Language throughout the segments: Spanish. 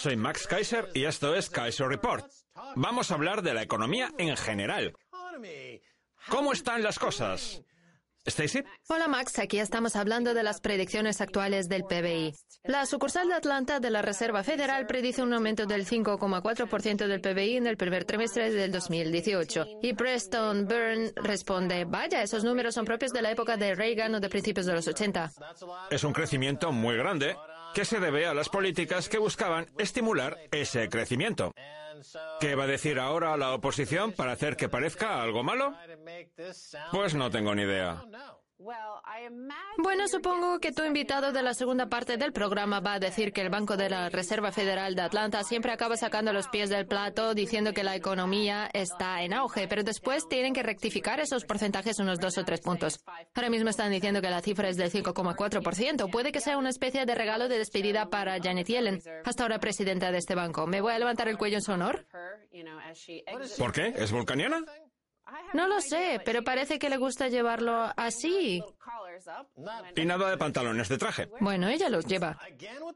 soy Max Kaiser y esto es Kaiser Report. Vamos a hablar de la economía en general. ¿Cómo están las cosas? Stacy. Hola Max, aquí estamos hablando de las predicciones actuales del PBI. La sucursal de Atlanta de la Reserva Federal predice un aumento del 5,4% del PBI en el primer trimestre del 2018. Y Preston Byrne responde, vaya, esos números son propios de la época de Reagan o de principios de los 80. Es un crecimiento muy grande que se debe a las políticas que buscaban estimular ese crecimiento. ¿Qué va a decir ahora la oposición para hacer que parezca algo malo? Pues no tengo ni idea. Bueno, supongo que tu invitado de la segunda parte del programa va a decir que el Banco de la Reserva Federal de Atlanta siempre acaba sacando los pies del plato diciendo que la economía está en auge, pero después tienen que rectificar esos porcentajes unos dos o tres puntos. Ahora mismo están diciendo que la cifra es del 5,4%. Puede que sea una especie de regalo de despedida para Janet Yellen, hasta ahora presidenta de este banco. ¿Me voy a levantar el cuello en su honor? ¿Por qué? ¿Es vulcaniana? No lo sé, pero parece que le gusta llevarlo así. Y nada de pantalones de traje. Bueno, ella los lleva.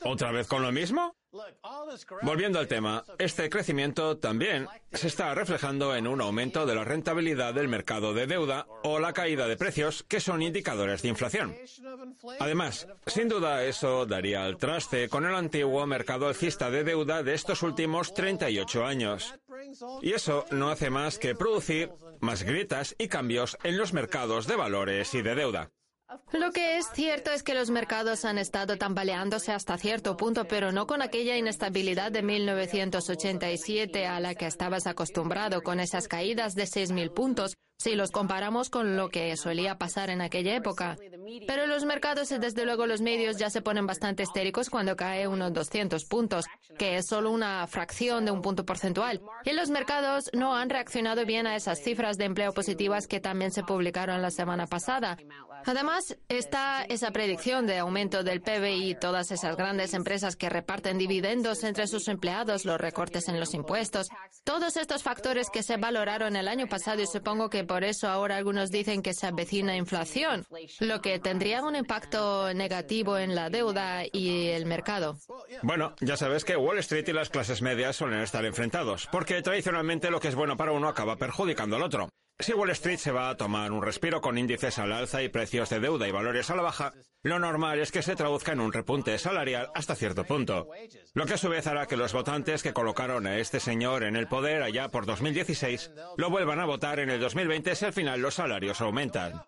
¿Otra vez con lo mismo? Volviendo al tema, este crecimiento también se está reflejando en un aumento de la rentabilidad del mercado de deuda o la caída de precios, que son indicadores de inflación. Además, sin duda eso daría al traste con el antiguo mercado alcista de deuda de estos últimos 38 años. Y eso no hace más que producir más grietas y cambios en los mercados de valores y de deuda. Lo que es cierto es que los mercados han estado tambaleándose hasta cierto punto, pero no con aquella inestabilidad de 1987 a la que estabas acostumbrado, con esas caídas de 6.000 puntos, si los comparamos con lo que solía pasar en aquella época. Pero los mercados y desde luego los medios ya se ponen bastante histéricos cuando cae unos 200 puntos, que es solo una fracción de un punto porcentual. Y los mercados no han reaccionado bien a esas cifras de empleo positivas que también se publicaron la semana pasada. Además, está esa predicción de aumento del PBI todas esas grandes empresas que reparten dividendos entre sus empleados, los recortes en los impuestos, todos estos factores que se valoraron el año pasado y supongo que por eso ahora algunos dicen que se avecina inflación, lo que tendría un impacto negativo en la deuda y el mercado. Bueno, ya sabes que Wall Street y las clases medias suelen estar enfrentados, porque tradicionalmente lo que es bueno para uno acaba perjudicando al otro. Si Wall Street se va a tomar un respiro con índices al alza y precios de deuda y valores a la baja, lo normal es que se traduzca en un repunte salarial hasta cierto punto. Lo que a su vez hará que los votantes que colocaron a este señor en el poder allá por 2016 lo vuelvan a votar en el 2020 si al final los salarios aumentan.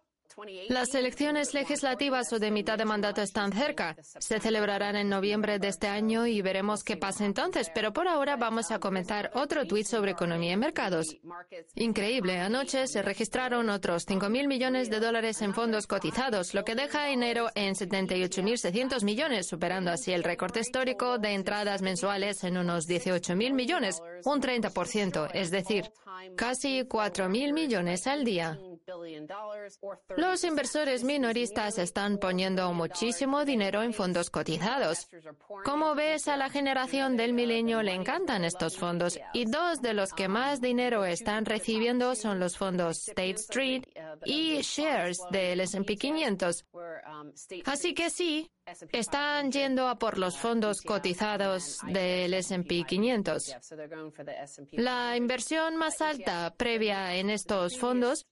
Las elecciones legislativas o de mitad de mandato están cerca. Se celebrarán en noviembre de este año y veremos qué pasa entonces. Pero por ahora vamos a comentar otro tuit sobre economía y mercados. Increíble. Anoche se registraron otros 5.000 millones de dólares en fondos cotizados, lo que deja enero en 78.600 millones, superando así el récord histórico de entradas mensuales en unos 18.000 millones, un 30%, es decir, casi 4.000 millones al día. Los inversores minoristas están poniendo muchísimo dinero en fondos cotizados. Como ves, a la generación del milenio le encantan estos fondos y dos de los que más dinero están recibiendo son los fondos State Street y Shares del S&P 500. Así que sí, están yendo a por los fondos cotizados del S&P 500. La inversión más alta previa en estos fondos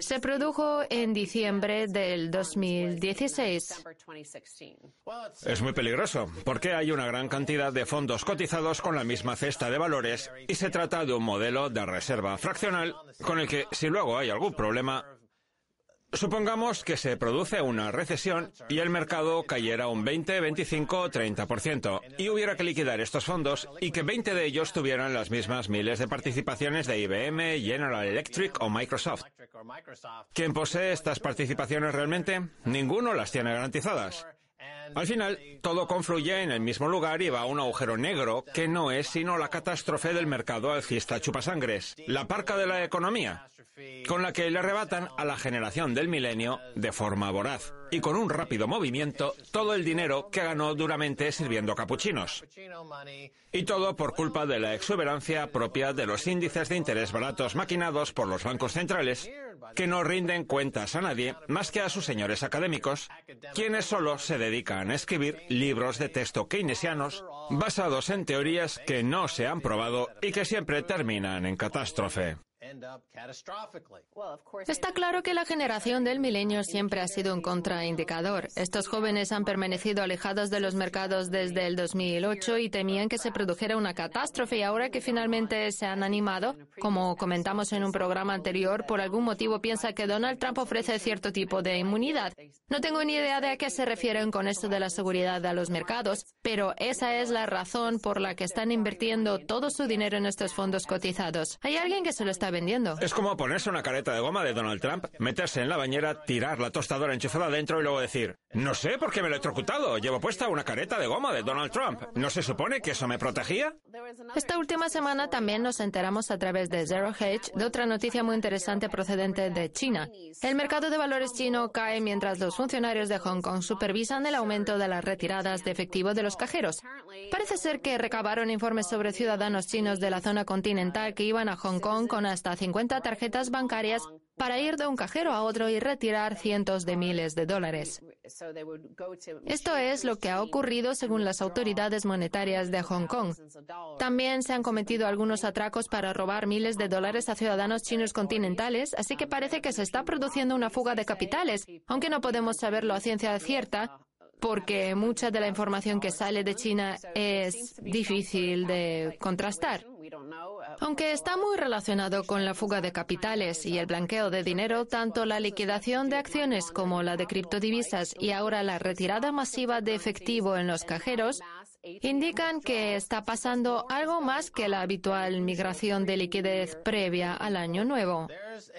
se produjo en diciembre del 2016. Es muy peligroso, porque hay una gran cantidad de fondos cotizados con la misma cesta de valores y se trata de un modelo de reserva fraccional con el que si luego hay algún problema, Supongamos que se produce una recesión y el mercado cayera un 20, 25 o 30% y hubiera que liquidar estos fondos y que 20 de ellos tuvieran las mismas miles de participaciones de IBM, General Electric o Microsoft. ¿Quién posee estas participaciones realmente? Ninguno las tiene garantizadas. Al final, todo confluye en el mismo lugar y va a un agujero negro que no es sino la catástrofe del mercado alcista chupasangres, la parca de la economía, con la que le arrebatan a la generación del milenio de forma voraz y con un rápido movimiento todo el dinero que ganó duramente sirviendo capuchinos. Y todo por culpa de la exuberancia propia de los índices de interés baratos maquinados por los bancos centrales que no rinden cuentas a nadie más que a sus señores académicos, quienes solo se dedican escribir libros de texto keynesianos basados en teorías que no se han probado y que siempre terminan en catástrofe. Está claro que la generación del milenio siempre ha sido un contraindicador. Estos jóvenes han permanecido alejados de los mercados desde el 2008 y temían que se produjera una catástrofe y ahora que finalmente se han animado, como comentamos en un programa anterior, por algún motivo piensa que Donald Trump ofrece cierto tipo de inmunidad. No tengo ni idea de a qué se refieren con esto de la seguridad de los mercados, pero esa es la razón por la que están invirtiendo todo su dinero en estos fondos cotizados. Hay alguien que se lo está vendiendo. Es como ponerse una careta de goma de Donald Trump, meterse en la bañera, tirar la tostadora enchufada dentro y luego decir, no sé por qué me lo he trocutado, llevo puesta una careta de goma de Donald Trump. ¿No se supone que eso me protegía? Esta última semana también nos enteramos a través de Zero Hedge de otra noticia muy interesante procedente de China. El mercado de valores chino cae mientras los funcionarios de Hong Kong supervisan el aumento de las retiradas de efectivo de los cajeros. Parece ser que recabaron informes sobre ciudadanos chinos de la zona continental que iban a Hong Kong con hasta 50 tarjetas bancarias para ir de un cajero a otro y retirar cientos de miles de dólares. Esto es lo que ha ocurrido según las autoridades monetarias de Hong Kong. También se han cometido algunos atracos para robar miles de dólares a ciudadanos chinos continentales, así que parece que se está produciendo una fuga de capitales, aunque no podemos saberlo a ciencia cierta porque mucha de la información que sale de China es difícil de contrastar. Aunque está muy relacionado con la fuga de capitales y el blanqueo de dinero, tanto la liquidación de acciones como la de criptodivisas y ahora la retirada masiva de efectivo en los cajeros indican que está pasando algo más que la habitual migración de liquidez previa al año nuevo.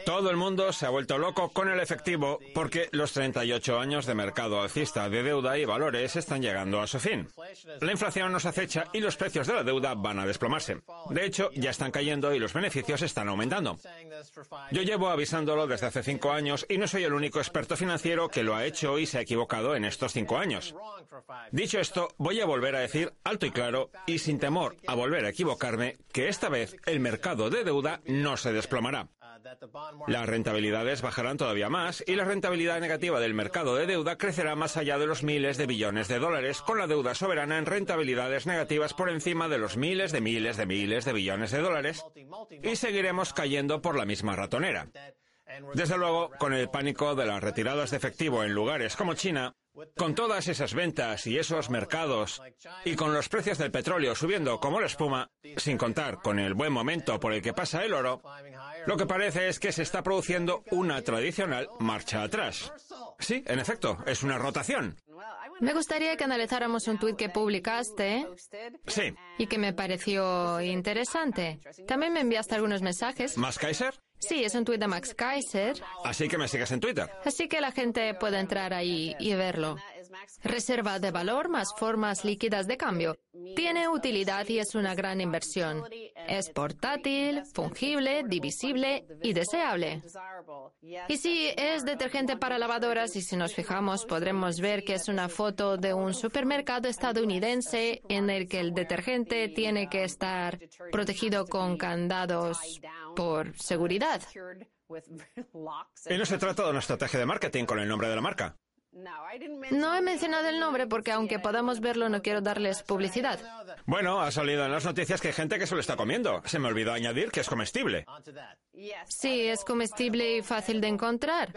Todo el mundo se ha vuelto loco con el efectivo porque los 38 años de mercado alcista de deuda y valores están llegando a su fin. La inflación nos acecha y los precios de la deuda van a desplomarse. De hecho, ya están cayendo y los beneficios están aumentando. Yo llevo avisándolo desde hace cinco años y no soy el único experto financiero que lo ha hecho y se ha equivocado en estos cinco años. Dicho esto, voy a volver a decir alto y claro y sin temor a volver a equivocarme que esta vez el mercado de deuda no se desplomará. Las rentabilidades bajarán todavía más y la rentabilidad negativa del mercado de deuda crecerá más allá de los miles de billones de dólares, con la deuda soberana en rentabilidades negativas por encima de los miles de miles de miles de billones de dólares y seguiremos cayendo por la misma ratonera. Desde luego, con el pánico de las retiradas de efectivo en lugares como China, con todas esas ventas y esos mercados, y con los precios del petróleo subiendo como la espuma, sin contar con el buen momento por el que pasa el oro, lo que parece es que se está produciendo una tradicional marcha atrás. Sí, en efecto, es una rotación. Me gustaría que analizáramos un tuit que publicaste. Sí. Y que me pareció interesante. También me enviaste algunos mensajes. ¿Más Kaiser? Sí, es un tuit de Max Kaiser. Así que me sigues en Twitter. Así que la gente puede entrar ahí y verlo. Reserva de valor más formas líquidas de cambio. Tiene utilidad y es una gran inversión. Es portátil, fungible, divisible y deseable. Y si es detergente para lavadoras y si nos fijamos podremos ver que es una foto de un supermercado estadounidense en el que el detergente tiene que estar protegido con candados por seguridad. Y no se trata de una estrategia de marketing con el nombre de la marca. No he mencionado el nombre porque aunque podamos verlo no quiero darles publicidad. Bueno, ha salido en las noticias que hay gente que se lo está comiendo. Se me olvidó añadir que es comestible. Sí, es comestible y fácil de encontrar.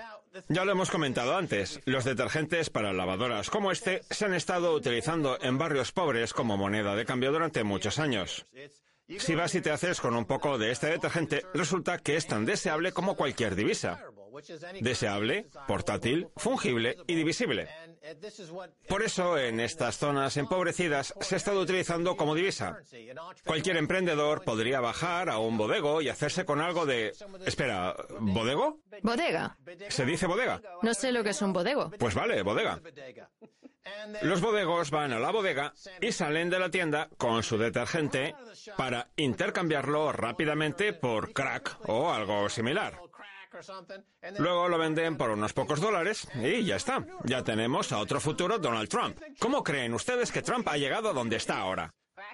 Ya lo hemos comentado antes. Los detergentes para lavadoras como este se han estado utilizando en barrios pobres como moneda de cambio durante muchos años. Si vas y te haces con un poco de este detergente, resulta que es tan deseable como cualquier divisa. Deseable, portátil, fungible y divisible. Por eso, en estas zonas empobrecidas se ha estado utilizando como divisa. Cualquier emprendedor podría bajar a un bodego y hacerse con algo de... Espera, ¿bodego? Bodega. ¿Se dice bodega? No sé lo que es un bodego. Pues vale, bodega. Los bodegos van a la bodega y salen de la tienda con su detergente para intercambiarlo rápidamente por crack o algo similar. Luego lo venden por unos pocos dólares y ya está. Ya tenemos a otro futuro Donald Trump. ¿Cómo creen ustedes que Trump ha llegado a donde está ahora?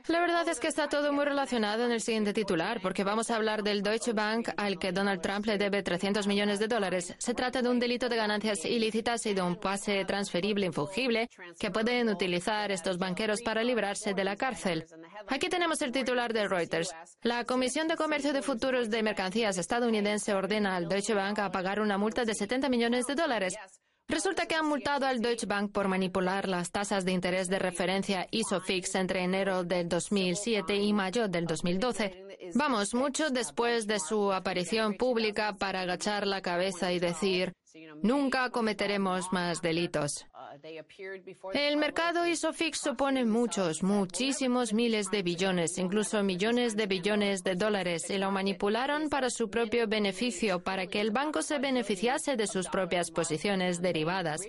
La verdad es que está todo muy relacionado en el siguiente titular, porque vamos a hablar del Deutsche Bank al que Donald Trump le debe 300 millones de dólares. Se trata de un delito de ganancias ilícitas y de un pase transferible infungible que pueden utilizar estos banqueros para librarse de la cárcel. Aquí tenemos el titular de Reuters. La Comisión de Comercio de Futuros de Mercancías estadounidense ordena al Deutsche Bank a pagar una multa de 70 millones de dólares. Resulta que han multado al Deutsche Bank por manipular las tasas de interés de referencia ISOFIX entre enero del 2007 y mayo del 2012. Vamos, mucho después de su aparición pública para agachar la cabeza y decir, nunca cometeremos más delitos. El mercado ISOFIX supone muchos, muchísimos miles de billones, incluso millones de billones de dólares, y lo manipularon para su propio beneficio, para que el banco se beneficiase de sus propias posiciones derivadas.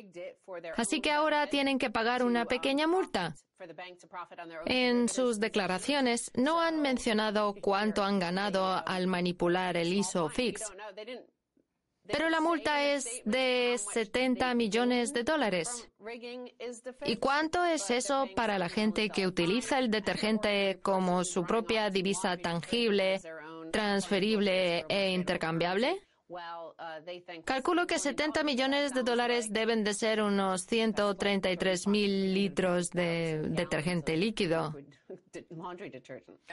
Así que ahora tienen que pagar una pequeña multa. En sus declaraciones no han mencionado cuánto han ganado al manipular el ISOFIX. Pero la multa es de 70 millones de dólares. ¿Y cuánto es eso para la gente que utiliza el detergente como su propia divisa tangible, transferible e intercambiable? Calculo que 70 millones de dólares deben de ser unos 133 mil litros de detergente líquido.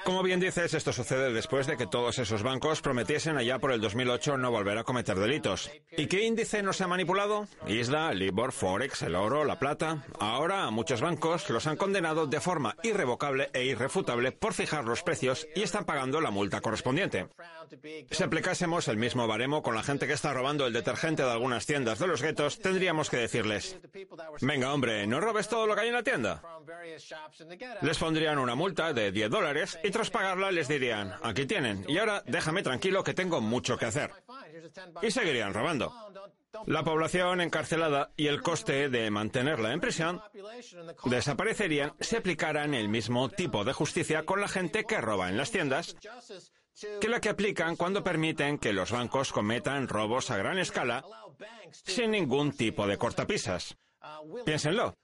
Como bien dices, esto sucede después de que todos esos bancos prometiesen allá por el 2008 no volver a cometer delitos. ¿Y qué índice no se ha manipulado? Isla, Libor, Forex, el oro, la plata. Ahora muchos bancos los han condenado de forma irrevocable e irrefutable por fijar los precios y están pagando la multa correspondiente. Si aplicásemos el mismo baremo con la gente que está robando el detergente de algunas tiendas de los guetos, tendríamos que decirles, venga hombre, no robes todo lo que hay en la tienda. Les pondrían una multa de 10 dólares y tras pagarla les dirían, aquí tienen, y ahora déjame tranquilo que tengo mucho que hacer. Y seguirían robando. La población encarcelada y el coste de mantenerla en prisión desaparecerían si aplicaran el mismo tipo de justicia con la gente que roba en las tiendas que la que aplican cuando permiten que los bancos cometan robos a gran escala sin ningún tipo de cortapisas. Piénsenlo.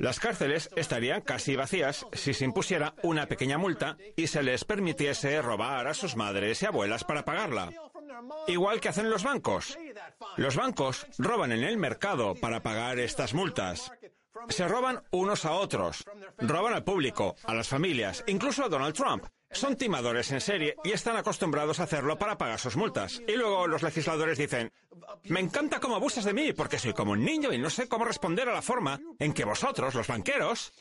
Las cárceles estarían casi vacías si se impusiera una pequeña multa y se les permitiese robar a sus madres y abuelas para pagarla. Igual que hacen los bancos. Los bancos roban en el mercado para pagar estas multas. Se roban unos a otros. Roban al público, a las familias, incluso a Donald Trump. Son timadores en serie y están acostumbrados a hacerlo para pagar sus multas. Y luego los legisladores dicen, me encanta cómo abusas de mí porque soy como un niño y no sé cómo responder a la forma en que vosotros, los banqueros...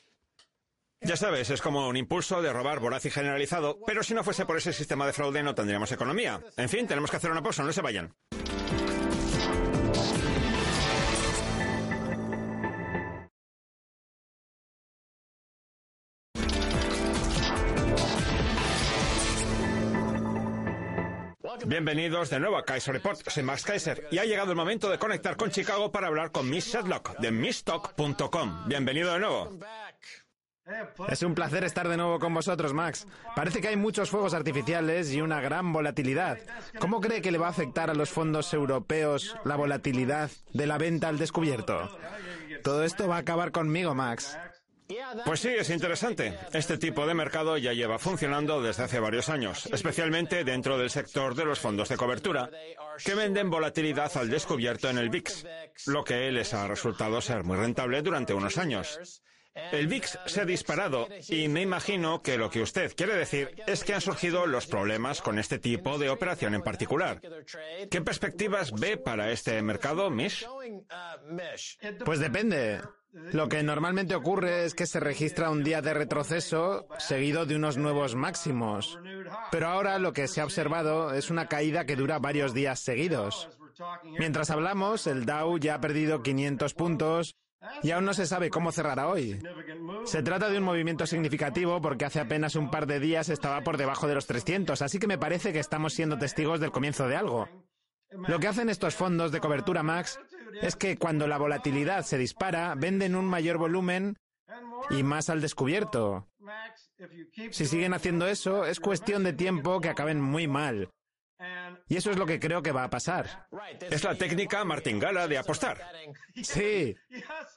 Ya sabes, es como un impulso de robar voraz y generalizado, pero si no fuese por ese sistema de fraude no tendríamos economía. En fin, tenemos que hacer una pausa, no se vayan. Bienvenidos de nuevo a Kaiser Report. Soy Max Kaiser y ha llegado el momento de conectar con Chicago para hablar con Miss Shedlock de MissTalk.com. Bienvenido de nuevo. Es un placer estar de nuevo con vosotros, Max. Parece que hay muchos fuegos artificiales y una gran volatilidad. ¿Cómo cree que le va a afectar a los fondos europeos la volatilidad de la venta al descubierto? Todo esto va a acabar conmigo, Max. Pues sí, es interesante. Este tipo de mercado ya lleva funcionando desde hace varios años, especialmente dentro del sector de los fondos de cobertura, que venden volatilidad al descubierto en el VIX, lo que les ha resultado ser muy rentable durante unos años. El VIX se ha disparado y me imagino que lo que usted quiere decir es que han surgido los problemas con este tipo de operación en particular. ¿Qué perspectivas ve para este mercado, Mish? Pues depende. Lo que normalmente ocurre es que se registra un día de retroceso seguido de unos nuevos máximos. Pero ahora lo que se ha observado es una caída que dura varios días seguidos. Mientras hablamos, el Dow ya ha perdido 500 puntos y aún no se sabe cómo cerrará hoy. Se trata de un movimiento significativo porque hace apenas un par de días estaba por debajo de los 300, así que me parece que estamos siendo testigos del comienzo de algo. Lo que hacen estos fondos de cobertura Max es que cuando la volatilidad se dispara, venden un mayor volumen y más al descubierto. Si siguen haciendo eso, es cuestión de tiempo que acaben muy mal. Y eso es lo que creo que va a pasar. Es la técnica martingala de apostar. Sí,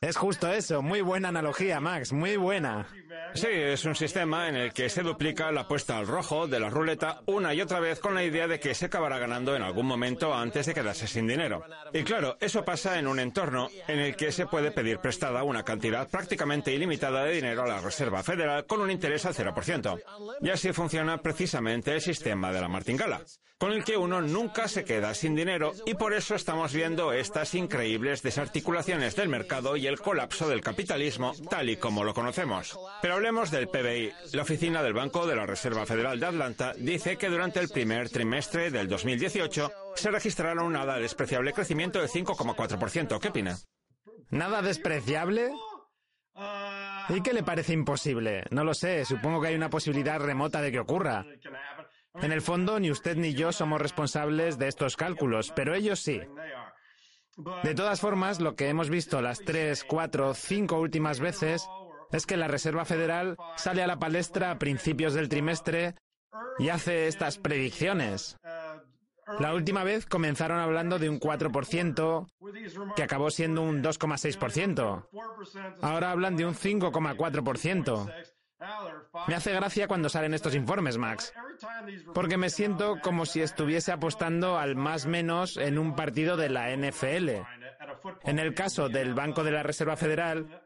es justo eso. Muy buena analogía, Max, muy buena. Sí, es un sistema en el que se duplica la apuesta al rojo de la ruleta una y otra vez con la idea de que se acabará ganando en algún momento antes de quedarse sin dinero. Y claro, eso pasa en un entorno en el que se puede pedir prestada una cantidad prácticamente ilimitada de dinero a la Reserva Federal con un interés al 0%. Y así funciona precisamente el sistema de la martingala, con el que uno nunca se queda sin dinero y por eso estamos viendo estas increíbles desarticulaciones del mercado y el colapso del capitalismo tal y como lo conocemos. Pero hablemos del PBI. La oficina del Banco de la Reserva Federal de Atlanta dice que durante el primer trimestre del 2018 se registraron un nada despreciable crecimiento de 5,4%. ¿Qué opina? ¿Nada despreciable? ¿Y qué le parece imposible? No lo sé, supongo que hay una posibilidad remota de que ocurra. En el fondo, ni usted ni yo somos responsables de estos cálculos, pero ellos sí. De todas formas, lo que hemos visto las tres, cuatro, cinco últimas veces es que la Reserva Federal sale a la palestra a principios del trimestre y hace estas predicciones. La última vez comenzaron hablando de un 4%, que acabó siendo un 2,6%. Ahora hablan de un 5,4%. Me hace gracia cuando salen estos informes, Max, porque me siento como si estuviese apostando al más menos en un partido de la NFL. En el caso del Banco de la Reserva Federal,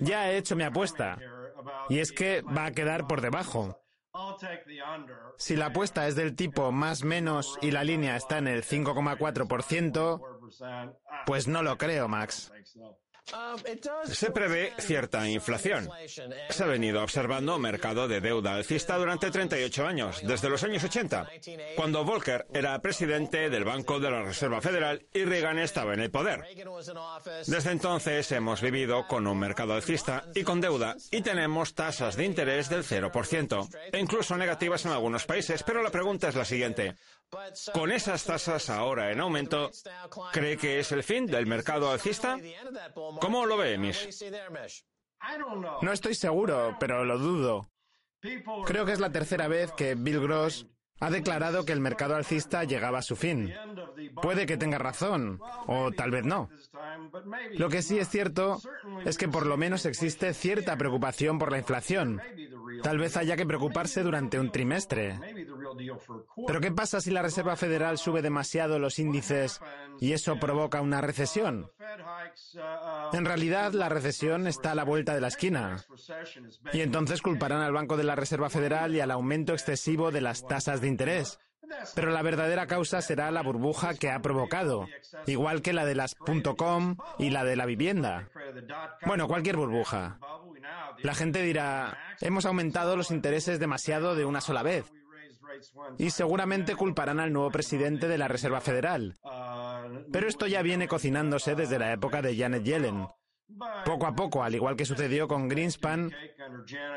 ya he hecho mi apuesta, y es que va a quedar por debajo. Si la apuesta es del tipo más menos y la línea está en el 5,4%, pues no lo creo, Max. Se prevé cierta inflación. Se ha venido observando un mercado de deuda alcista durante 38 años, desde los años 80, cuando Volcker era presidente del Banco de la Reserva Federal y Reagan estaba en el poder. Desde entonces hemos vivido con un mercado alcista y con deuda y tenemos tasas de interés del 0%, e incluso negativas en algunos países, pero la pregunta es la siguiente. Con esas tasas ahora en aumento, ¿cree que es el fin del mercado alcista? ¿Cómo lo ve, Mish? No estoy seguro, pero lo dudo. Creo que es la tercera vez que Bill Gross ha declarado que el mercado alcista llegaba a su fin. Puede que tenga razón, o tal vez no. Lo que sí es cierto es que por lo menos existe cierta preocupación por la inflación. Tal vez haya que preocuparse durante un trimestre. Pero ¿qué pasa si la Reserva Federal sube demasiado los índices y eso provoca una recesión? En realidad, la recesión está a la vuelta de la esquina. Y entonces culparán al Banco de la Reserva Federal y al aumento excesivo de las tasas de interés. Pero la verdadera causa será la burbuja que ha provocado, igual que la de las .com y la de la vivienda. Bueno, cualquier burbuja. La gente dirá, hemos aumentado los intereses demasiado de una sola vez. Y seguramente culparán al nuevo presidente de la Reserva Federal. Pero esto ya viene cocinándose desde la época de Janet Yellen. Poco a poco, al igual que sucedió con Greenspan,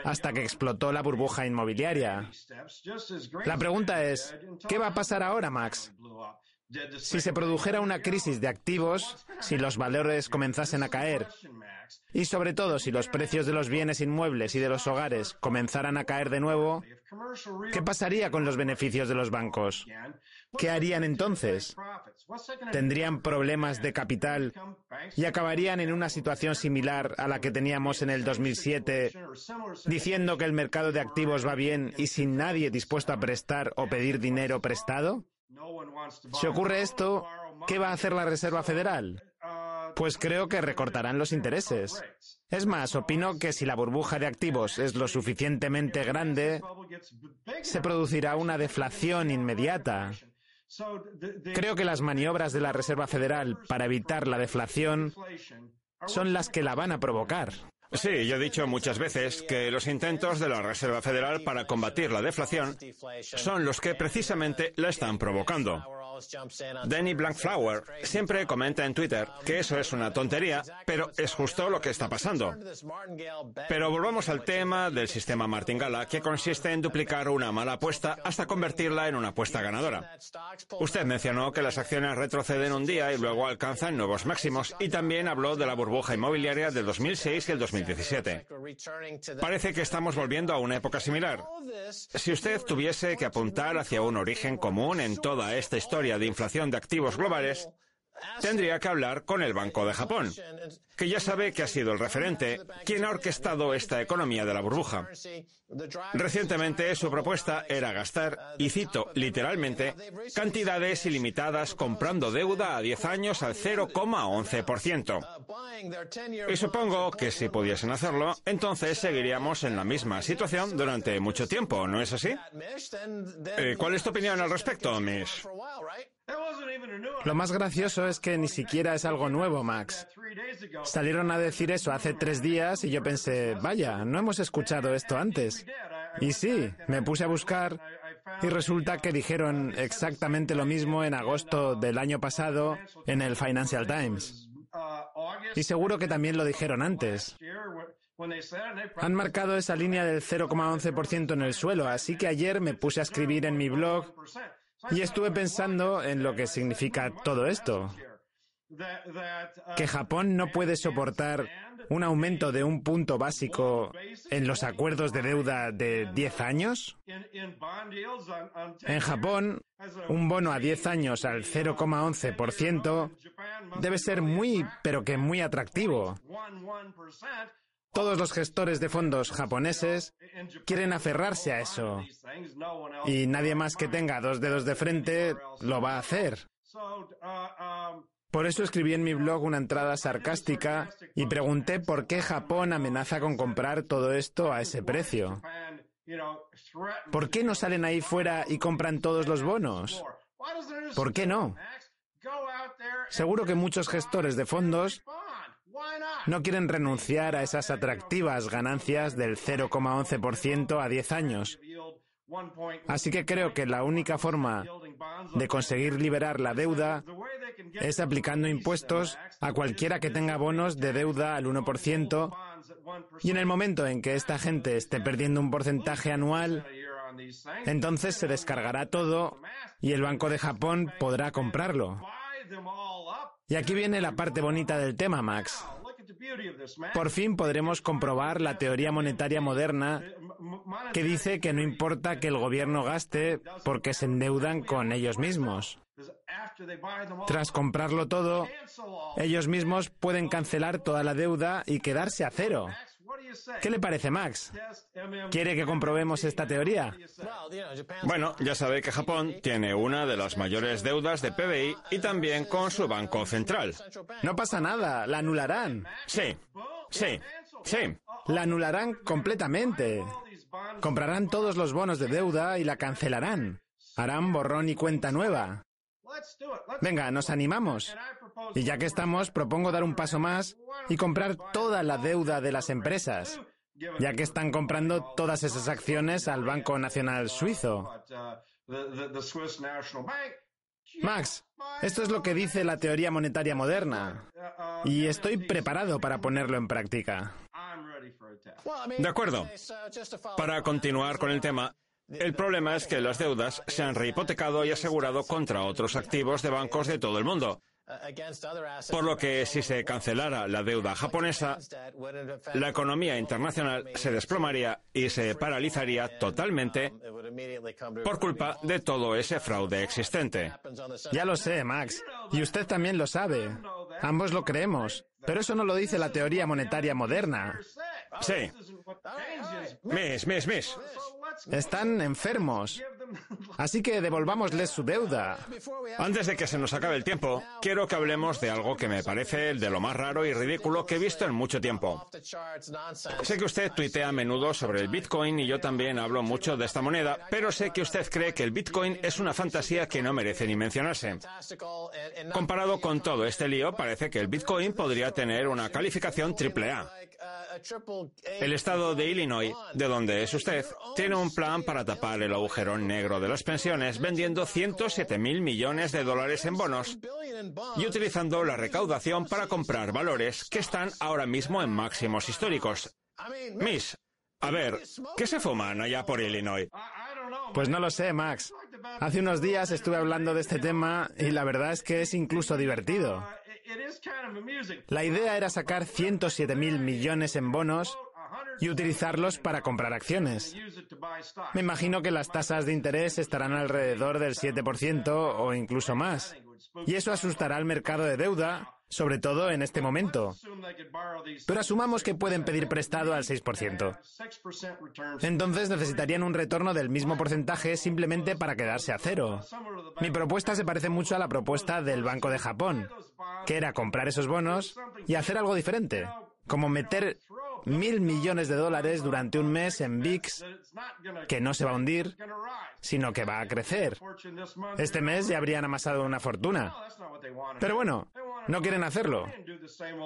hasta que explotó la burbuja inmobiliaria. La pregunta es, ¿qué va a pasar ahora, Max? Si se produjera una crisis de activos, si los valores comenzasen a caer y sobre todo si los precios de los bienes inmuebles y de los hogares comenzaran a caer de nuevo, ¿qué pasaría con los beneficios de los bancos? ¿Qué harían entonces? ¿Tendrían problemas de capital y acabarían en una situación similar a la que teníamos en el 2007, diciendo que el mercado de activos va bien y sin nadie dispuesto a prestar o pedir dinero prestado? Si ocurre esto, ¿qué va a hacer la Reserva Federal? Pues creo que recortarán los intereses. Es más, opino que si la burbuja de activos es lo suficientemente grande, se producirá una deflación inmediata. Creo que las maniobras de la Reserva Federal para evitar la deflación son las que la van a provocar. Sí, yo he dicho muchas veces que los intentos de la Reserva Federal para combatir la deflación son los que precisamente la están provocando. Danny Blankflower siempre comenta en Twitter que eso es una tontería, pero es justo lo que está pasando. Pero volvamos al tema del sistema Martingala, que consiste en duplicar una mala apuesta hasta convertirla en una apuesta ganadora. Usted mencionó que las acciones retroceden un día y luego alcanzan nuevos máximos y también habló de la burbuja inmobiliaria del 2006 y el 2017. Parece que estamos volviendo a una época similar. Si usted tuviese que apuntar hacia un origen común en toda esta historia de inflación de activos globales, tendría que hablar con el Banco de Japón, que ya sabe que ha sido el referente, quien ha orquestado esta economía de la burbuja. Recientemente su propuesta era gastar, y cito literalmente, cantidades ilimitadas comprando deuda a 10 años al 0,11%. Y supongo que si pudiesen hacerlo, entonces seguiríamos en la misma situación durante mucho tiempo, ¿no es así? Eh, ¿Cuál es tu opinión al respecto, Mish? Lo más gracioso es que ni siquiera es algo nuevo, Max. Salieron a decir eso hace tres días y yo pensé, vaya, no hemos escuchado esto antes. Y sí, me puse a buscar y resulta que dijeron exactamente lo mismo en agosto del año pasado en el Financial Times. Y seguro que también lo dijeron antes. Han marcado esa línea del 0,11% en el suelo, así que ayer me puse a escribir en mi blog y estuve pensando en lo que significa todo esto. Que Japón no puede soportar un aumento de un punto básico en los acuerdos de deuda de 10 años. En Japón, un bono a 10 años al 0,11% debe ser muy, pero que muy atractivo. Todos los gestores de fondos japoneses quieren aferrarse a eso. Y nadie más que tenga dos dedos de frente lo va a hacer. Por eso escribí en mi blog una entrada sarcástica y pregunté por qué Japón amenaza con comprar todo esto a ese precio. ¿Por qué no salen ahí fuera y compran todos los bonos? ¿Por qué no? Seguro que muchos gestores de fondos no quieren renunciar a esas atractivas ganancias del 0,11% a 10 años. Así que creo que la única forma de conseguir liberar la deuda es aplicando impuestos a cualquiera que tenga bonos de deuda al 1% y en el momento en que esta gente esté perdiendo un porcentaje anual, entonces se descargará todo y el Banco de Japón podrá comprarlo. Y aquí viene la parte bonita del tema, Max. Por fin podremos comprobar la teoría monetaria moderna que dice que no importa que el gobierno gaste porque se endeudan con ellos mismos. Tras comprarlo todo, ellos mismos pueden cancelar toda la deuda y quedarse a cero. ¿Qué le parece, Max? ¿Quiere que comprobemos esta teoría? Bueno, ya sabe que Japón tiene una de las mayores deudas de PBI y también con su Banco Central. No pasa nada, la anularán. Sí, sí, sí. La anularán completamente. Comprarán todos los bonos de deuda y la cancelarán. Harán borrón y cuenta nueva. Venga, nos animamos. Y ya que estamos, propongo dar un paso más y comprar toda la deuda de las empresas, ya que están comprando todas esas acciones al Banco Nacional Suizo. Max, esto es lo que dice la teoría monetaria moderna. Y estoy preparado para ponerlo en práctica. De acuerdo. Para continuar con el tema, el problema es que las deudas se han rehipotecado y asegurado contra otros activos de bancos de todo el mundo. Por lo que si se cancelara la deuda japonesa, la economía internacional se desplomaría y se paralizaría totalmente por culpa de todo ese fraude existente. Ya lo sé, Max. Y usted también lo sabe. Ambos lo creemos. Pero eso no lo dice la teoría monetaria moderna. Sí. Miss, miss, miss. Están enfermos. Así que devolvámosles su deuda. Antes de que se nos acabe el tiempo, quiero que hablemos de algo que me parece de lo más raro y ridículo que he visto en mucho tiempo. Sé que usted tuitea a menudo sobre el Bitcoin y yo también hablo mucho de esta moneda, pero sé que usted cree que el Bitcoin es una fantasía que no merece ni mencionarse. Comparado con todo este lío, parece que el Bitcoin podría tener una calificación triple A. El estado de Illinois, de donde es usted, tiene un plan para tapar el agujero negro de las pensiones vendiendo 107.000 millones de dólares en bonos y utilizando la recaudación para comprar valores que están ahora mismo en máximos históricos. Miss, a ver, ¿qué se fuman allá por Illinois? Pues no lo sé, Max. Hace unos días estuve hablando de este tema y la verdad es que es incluso divertido. La idea era sacar 107 mil millones en bonos y utilizarlos para comprar acciones. Me imagino que las tasas de interés estarán alrededor del 7% o incluso más. Y eso asustará al mercado de deuda, sobre todo en este momento. Pero asumamos que pueden pedir prestado al 6%. Entonces necesitarían un retorno del mismo porcentaje simplemente para quedarse a cero. Mi propuesta se parece mucho a la propuesta del Banco de Japón, que era comprar esos bonos y hacer algo diferente, como meter mil millones de dólares durante un mes en VIX, que no se va a hundir, sino que va a crecer. Este mes ya habrían amasado una fortuna. Pero bueno, no quieren hacerlo.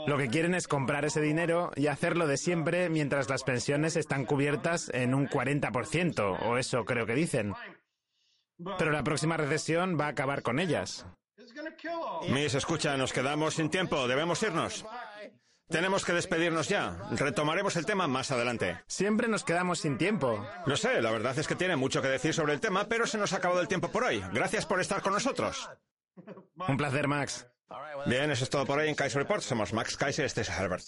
Lo que quieren es comprar ese dinero y hacerlo de siempre mientras las pensiones están cubiertas en un 40%, o eso creo que dicen. Pero la próxima recesión va a acabar con ellas. Miss, escucha, nos quedamos sin tiempo, debemos irnos. Tenemos que despedirnos ya. Retomaremos el tema más adelante. Siempre nos quedamos sin tiempo. Lo sé, la verdad es que tiene mucho que decir sobre el tema, pero se nos ha acabado el tiempo por hoy. Gracias por estar con nosotros. Un placer, Max. Bien, eso es todo por hoy en Kaiser Report. Somos Max Kaiser y Stacey Herbert.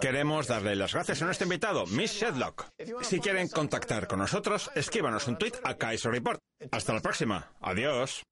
Queremos darle las gracias a nuestro invitado, Miss Shedlock. Si quieren contactar con nosotros, escríbanos un tweet a Kaiser Report. Hasta la próxima. Adiós.